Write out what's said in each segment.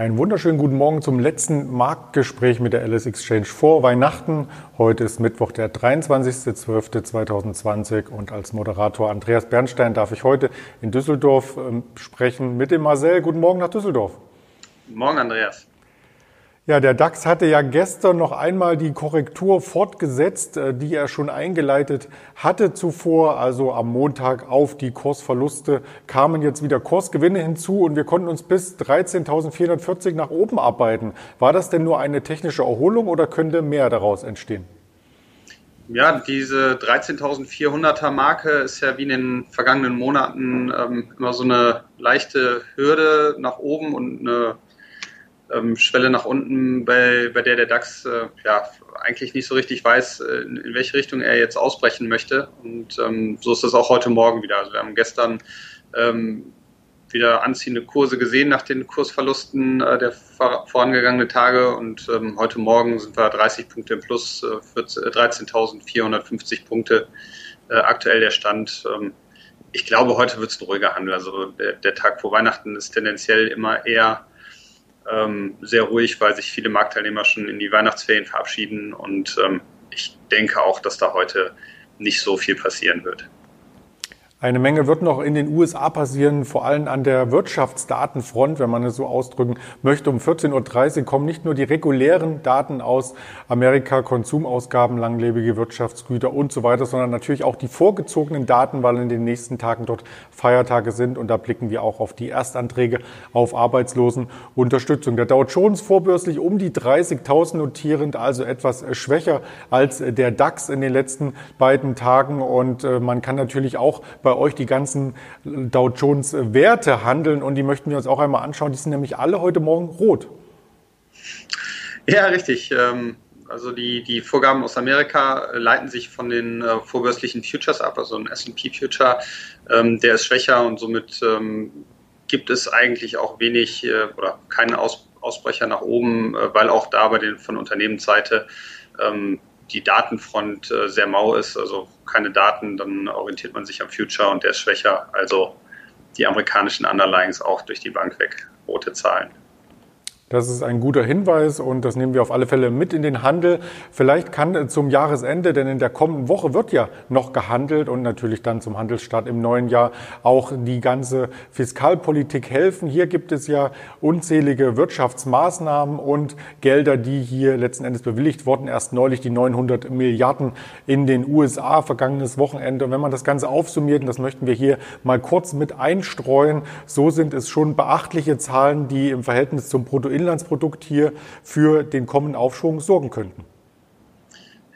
Einen wunderschönen guten Morgen zum letzten Marktgespräch mit der LS Exchange vor Weihnachten. Heute ist Mittwoch, der 23.12.2020 und als Moderator Andreas Bernstein darf ich heute in Düsseldorf ähm, sprechen mit dem Marcel. Guten Morgen nach Düsseldorf. Guten Morgen, Andreas. Ja, der DAX hatte ja gestern noch einmal die Korrektur fortgesetzt, äh, die er schon eingeleitet hatte zuvor. Also am Montag auf die Kursverluste kamen jetzt wieder Kursgewinne hinzu und wir konnten uns bis 13.440 nach oben arbeiten. War das denn nur eine technische Erholung oder könnte mehr daraus entstehen? Ja, diese 13.400er Marke ist ja wie in den vergangenen Monaten ähm, immer so eine leichte Hürde nach oben und eine ähm, Schwelle nach unten, bei, bei der der DAX äh, ja eigentlich nicht so richtig weiß, äh, in, in, welche Richtung er jetzt ausbrechen möchte. Und ähm, so ist das auch heute Morgen wieder. Also wir haben gestern ähm, wieder anziehende Kurse gesehen nach den Kursverlusten äh, der vor, vorangegangenen Tage und ähm, heute Morgen sind wir 30 Punkte im Plus, äh, 13.450 äh, Punkte äh, aktuell der Stand. Ähm, ich glaube, heute wird es ein ruhiger Handel. Also der, der Tag vor Weihnachten ist tendenziell immer eher ähm, sehr ruhig, weil sich viele Marktteilnehmer schon in die Weihnachtsferien verabschieden und ähm, ich denke auch, dass da heute nicht so viel passieren wird. Eine Menge wird noch in den USA passieren, vor allem an der Wirtschaftsdatenfront, wenn man es so ausdrücken möchte. Um 14.30 Uhr kommen nicht nur die regulären Daten aus Amerika, Konsumausgaben, langlebige Wirtschaftsgüter und so weiter, sondern natürlich auch die vorgezogenen Daten, weil in den nächsten Tagen dort Feiertage sind. Und da blicken wir auch auf die Erstanträge auf Arbeitslosenunterstützung. Der Dow Jones vorbörslich um die 30.000 notierend, also etwas schwächer als der DAX in den letzten beiden Tagen. Und äh, man kann natürlich auch bei bei euch die ganzen Dow Jones Werte handeln und die möchten wir uns auch einmal anschauen. Die sind nämlich alle heute Morgen rot. Ja, richtig. Ähm, also die, die Vorgaben aus Amerika leiten sich von den äh, vorbörslichen Futures ab, also ein S&P Future, ähm, der ist schwächer und somit ähm, gibt es eigentlich auch wenig äh, oder keinen Ausbrecher nach oben, äh, weil auch da bei den von Unternehmensseite die Datenfront äh, sehr mau ist, also keine Daten, dann orientiert man sich am Future und der ist schwächer. Also die amerikanischen Underlyings auch durch die Bank weg, rote Zahlen. Das ist ein guter Hinweis und das nehmen wir auf alle Fälle mit in den Handel. Vielleicht kann zum Jahresende, denn in der kommenden Woche wird ja noch gehandelt und natürlich dann zum Handelsstart im neuen Jahr auch die ganze Fiskalpolitik helfen. Hier gibt es ja unzählige Wirtschaftsmaßnahmen und Gelder, die hier letzten Endes bewilligt wurden. Erst neulich die 900 Milliarden in den USA vergangenes Wochenende. Und wenn man das Ganze aufsummiert, und das möchten wir hier mal kurz mit einstreuen, so sind es schon beachtliche Zahlen, die im Verhältnis zum Bruttoinlandsprodukt Bruttoinlandsprodukt hier für den kommenden Aufschwung sorgen könnten.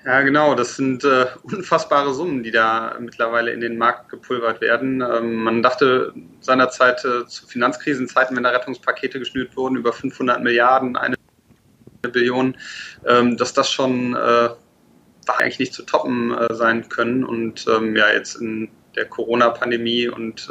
Ja, genau. Das sind äh, unfassbare Summen, die da mittlerweile in den Markt gepulvert werden. Ähm, man dachte seinerzeit äh, zu Finanzkrisenzeiten, wenn da Rettungspakete geschnürt wurden, über 500 Milliarden, eine Billion, ähm, dass das schon äh, eigentlich nicht zu toppen äh, sein können. Und ähm, ja, jetzt in der Corona-Pandemie und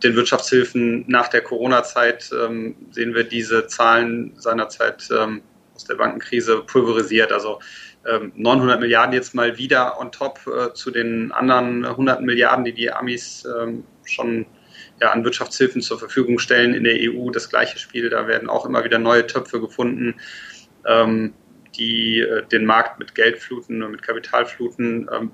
äh, den Wirtschaftshilfen nach der Corona-Zeit ähm, sehen wir diese Zahlen seinerzeit ähm, aus der Bankenkrise pulverisiert. Also ähm, 900 Milliarden jetzt mal wieder on top äh, zu den anderen 100 Milliarden, die die Amis ähm, schon ja, an Wirtschaftshilfen zur Verfügung stellen in der EU. Das gleiche Spiel, da werden auch immer wieder neue Töpfe gefunden, ähm, die äh, den Markt mit Geld fluten und mit Kapital fluten. Ähm,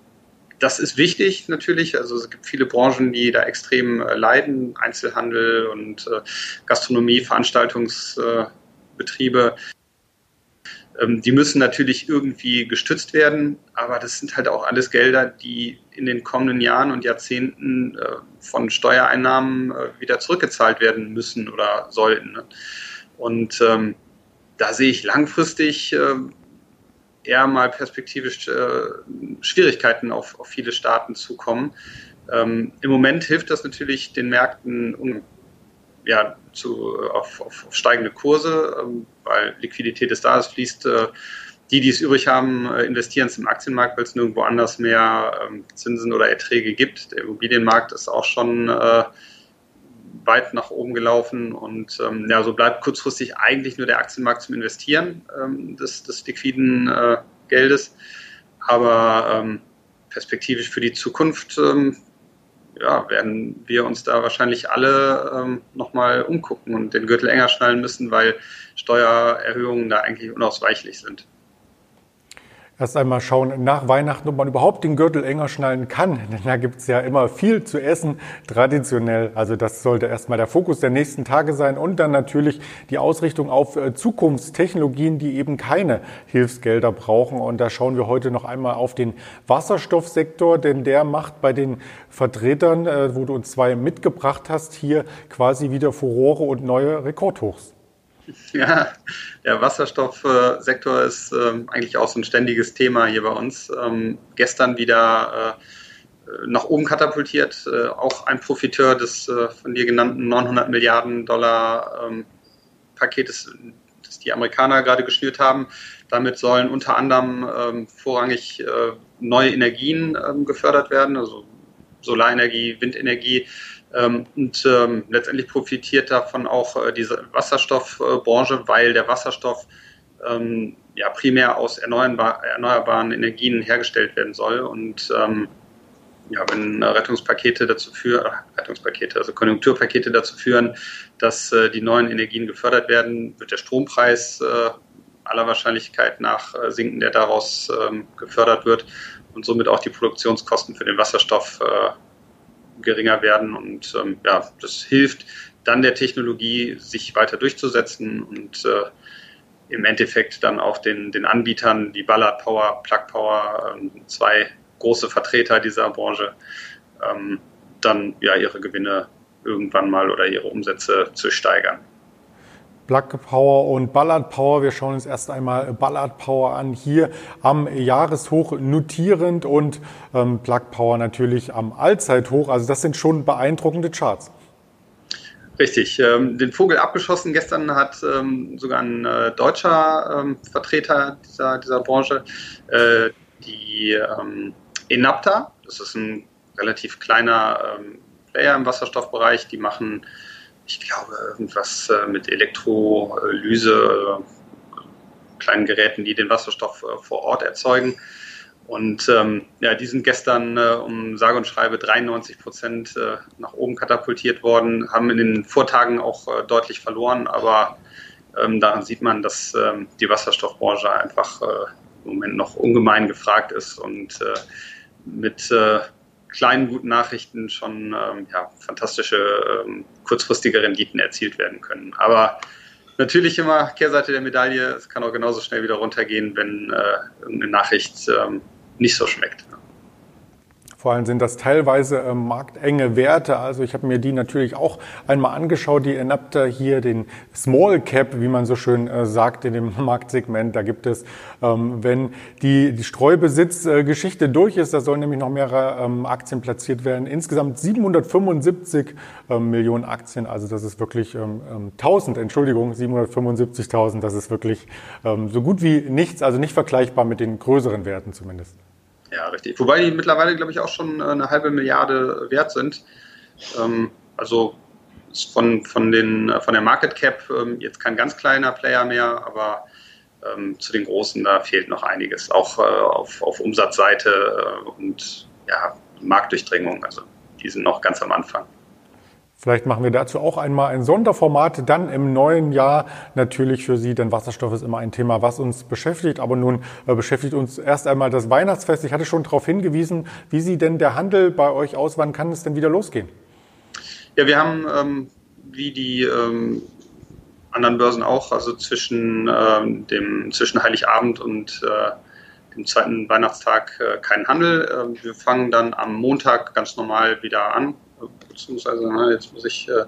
das ist wichtig natürlich. Also es gibt viele Branchen, die da extrem äh, leiden, Einzelhandel und äh, Gastronomie, Veranstaltungsbetriebe. Ähm, die müssen natürlich irgendwie gestützt werden, aber das sind halt auch alles Gelder, die in den kommenden Jahren und Jahrzehnten äh, von Steuereinnahmen äh, wieder zurückgezahlt werden müssen oder sollten. Ne? Und ähm, da sehe ich langfristig ähm, eher mal perspektivisch äh, Schwierigkeiten auf, auf viele Staaten zukommen. Ähm, Im Moment hilft das natürlich den Märkten um, ja, zu, auf, auf, auf steigende Kurse, ähm, weil Liquidität ist da, es fließt. Äh, die, die es übrig haben, äh, investieren es im Aktienmarkt, weil es nirgendwo anders mehr ähm, Zinsen oder Erträge gibt. Der Immobilienmarkt ist auch schon äh, weit nach oben gelaufen und ähm, ja, so bleibt kurzfristig eigentlich nur der Aktienmarkt zum Investieren ähm, des, des liquiden äh, Geldes. Aber ähm, perspektivisch für die Zukunft ähm, ja, werden wir uns da wahrscheinlich alle ähm, nochmal umgucken und den Gürtel enger schnallen müssen, weil Steuererhöhungen da eigentlich unausweichlich sind erst einmal schauen nach Weihnachten, ob man überhaupt den Gürtel enger schnallen kann. Denn da gibt's ja immer viel zu essen, traditionell. Also das sollte erstmal der Fokus der nächsten Tage sein. Und dann natürlich die Ausrichtung auf äh, Zukunftstechnologien, die eben keine Hilfsgelder brauchen. Und da schauen wir heute noch einmal auf den Wasserstoffsektor, denn der macht bei den Vertretern, äh, wo du uns zwei mitgebracht hast, hier quasi wieder Furore und neue Rekordhochs. Ja, der Wasserstoffsektor ist ähm, eigentlich auch so ein ständiges Thema hier bei uns. Ähm, gestern wieder äh, nach oben katapultiert, äh, auch ein Profiteur des äh, von dir genannten 900 Milliarden Dollar ähm, Paketes, das die Amerikaner gerade geschnürt haben. Damit sollen unter anderem vorrangig neue Energien gefördert werden, also Solarenergie, Windenergie und ähm, letztendlich profitiert davon auch äh, diese Wasserstoffbranche, weil der Wasserstoff ähm, ja primär aus erneuerbar, erneuerbaren Energien hergestellt werden soll. Und ähm, ja, wenn Rettungspakete dazu führen, Rettungspakete, also Konjunkturpakete dazu führen, dass äh, die neuen Energien gefördert werden, wird der Strompreis äh, aller Wahrscheinlichkeit nach äh, sinken, der daraus ähm, gefördert wird und somit auch die Produktionskosten für den Wasserstoff äh, geringer werden. Und ähm, ja, das hilft dann der Technologie, sich weiter durchzusetzen und äh, im Endeffekt dann auch den, den Anbietern, die Ballard Power, Plug Power, äh, zwei große Vertreter dieser Branche, ähm, dann ja ihre Gewinne irgendwann mal oder ihre Umsätze zu steigern. Plug Power und Ballard Power. Wir schauen uns erst einmal Ballard Power an. Hier am Jahreshoch notierend und ähm, Plug Power natürlich am Allzeithoch. Also das sind schon beeindruckende Charts. Richtig. Ähm, den Vogel abgeschossen gestern hat ähm, sogar ein äh, deutscher ähm, Vertreter dieser, dieser Branche, äh, die ähm, Enapta. Das ist ein relativ kleiner ähm, Player im Wasserstoffbereich. Die machen ich glaube, irgendwas äh, mit Elektrolyse, äh, kleinen Geräten, die den Wasserstoff äh, vor Ort erzeugen. Und ähm, ja, die sind gestern äh, um sage und schreibe 93 Prozent äh, nach oben katapultiert worden, haben in den Vortagen auch äh, deutlich verloren, aber ähm, daran sieht man, dass ähm, die Wasserstoffbranche einfach im Moment noch ungemein gefragt ist und mit kleinen guten Nachrichten schon ähm, ja, fantastische ähm, kurzfristige Renditen erzielt werden können. Aber natürlich immer Kehrseite der Medaille, es kann auch genauso schnell wieder runtergehen, wenn äh, irgendeine Nachricht ähm, nicht so schmeckt. Vor allem sind das teilweise äh, marktenge Werte. Also ich habe mir die natürlich auch einmal angeschaut, die Enapta hier, den Small Cap, wie man so schön äh, sagt in dem Marktsegment. Da gibt es, ähm, wenn die, die Streubesitzgeschichte äh, durch ist, da sollen nämlich noch mehrere ähm, Aktien platziert werden. Insgesamt 775 ähm, Millionen Aktien. Also das ist wirklich ähm, 1000, ähm, Entschuldigung, 775.000. Das ist wirklich ähm, so gut wie nichts, also nicht vergleichbar mit den größeren Werten zumindest. Ja, richtig. Wobei die mittlerweile, glaube ich, auch schon äh, eine halbe Milliarde wert sind. Ähm, also von, von, den, äh, von der Market Cap ähm, jetzt kein ganz kleiner Player mehr, aber ähm, zu den großen, da fehlt noch einiges. Auch äh, auf, auf Umsatzseite äh, und ja, Marktdurchdringung. Also die sind noch ganz am Anfang. Vielleicht machen wir dazu auch einmal ein Sonderformat dann im neuen Jahr natürlich für Sie, denn Wasserstoff ist immer ein Thema, was uns beschäftigt. Aber nun äh, beschäftigt uns erst einmal das Weihnachtsfest. Ich hatte schon darauf hingewiesen, wie sieht denn der Handel bei euch aus? Wann kann es denn wieder losgehen? Ja, wir haben ähm, wie die ähm, anderen Börsen auch, also zwischen, ähm, dem, zwischen Heiligabend und äh, dem zweiten Weihnachtstag äh, keinen Handel. Äh, wir fangen dann am Montag ganz normal wieder an beziehungsweise jetzt muss ich äh,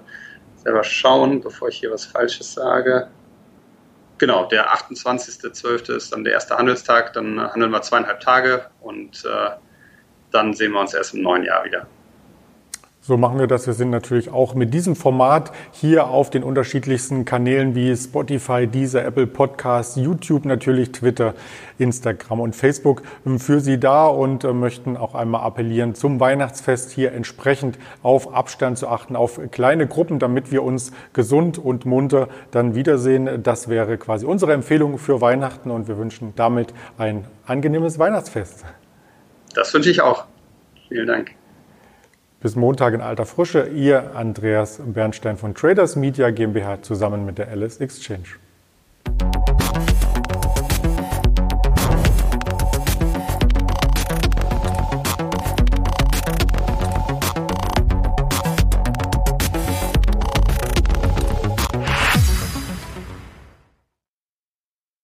selber schauen, bevor ich hier was Falsches sage. Genau, der 28.12. ist dann der erste Handelstag, dann handeln wir zweieinhalb Tage und äh, dann sehen wir uns erst im neuen Jahr wieder. So machen wir das. Wir sind natürlich auch mit diesem Format hier auf den unterschiedlichsten Kanälen wie Spotify, Deezer, Apple Podcasts, YouTube natürlich, Twitter, Instagram und Facebook für Sie da und äh, möchten auch einmal appellieren, zum Weihnachtsfest hier entsprechend auf Abstand zu achten, auf kleine Gruppen, damit wir uns gesund und munter dann wiedersehen. Das wäre quasi unsere Empfehlung für Weihnachten und wir wünschen damit ein angenehmes Weihnachtsfest. Das wünsche ich auch. Vielen Dank. Bis Montag in alter Frische, Ihr Andreas Bernstein von Traders Media GmbH zusammen mit der Alice Exchange.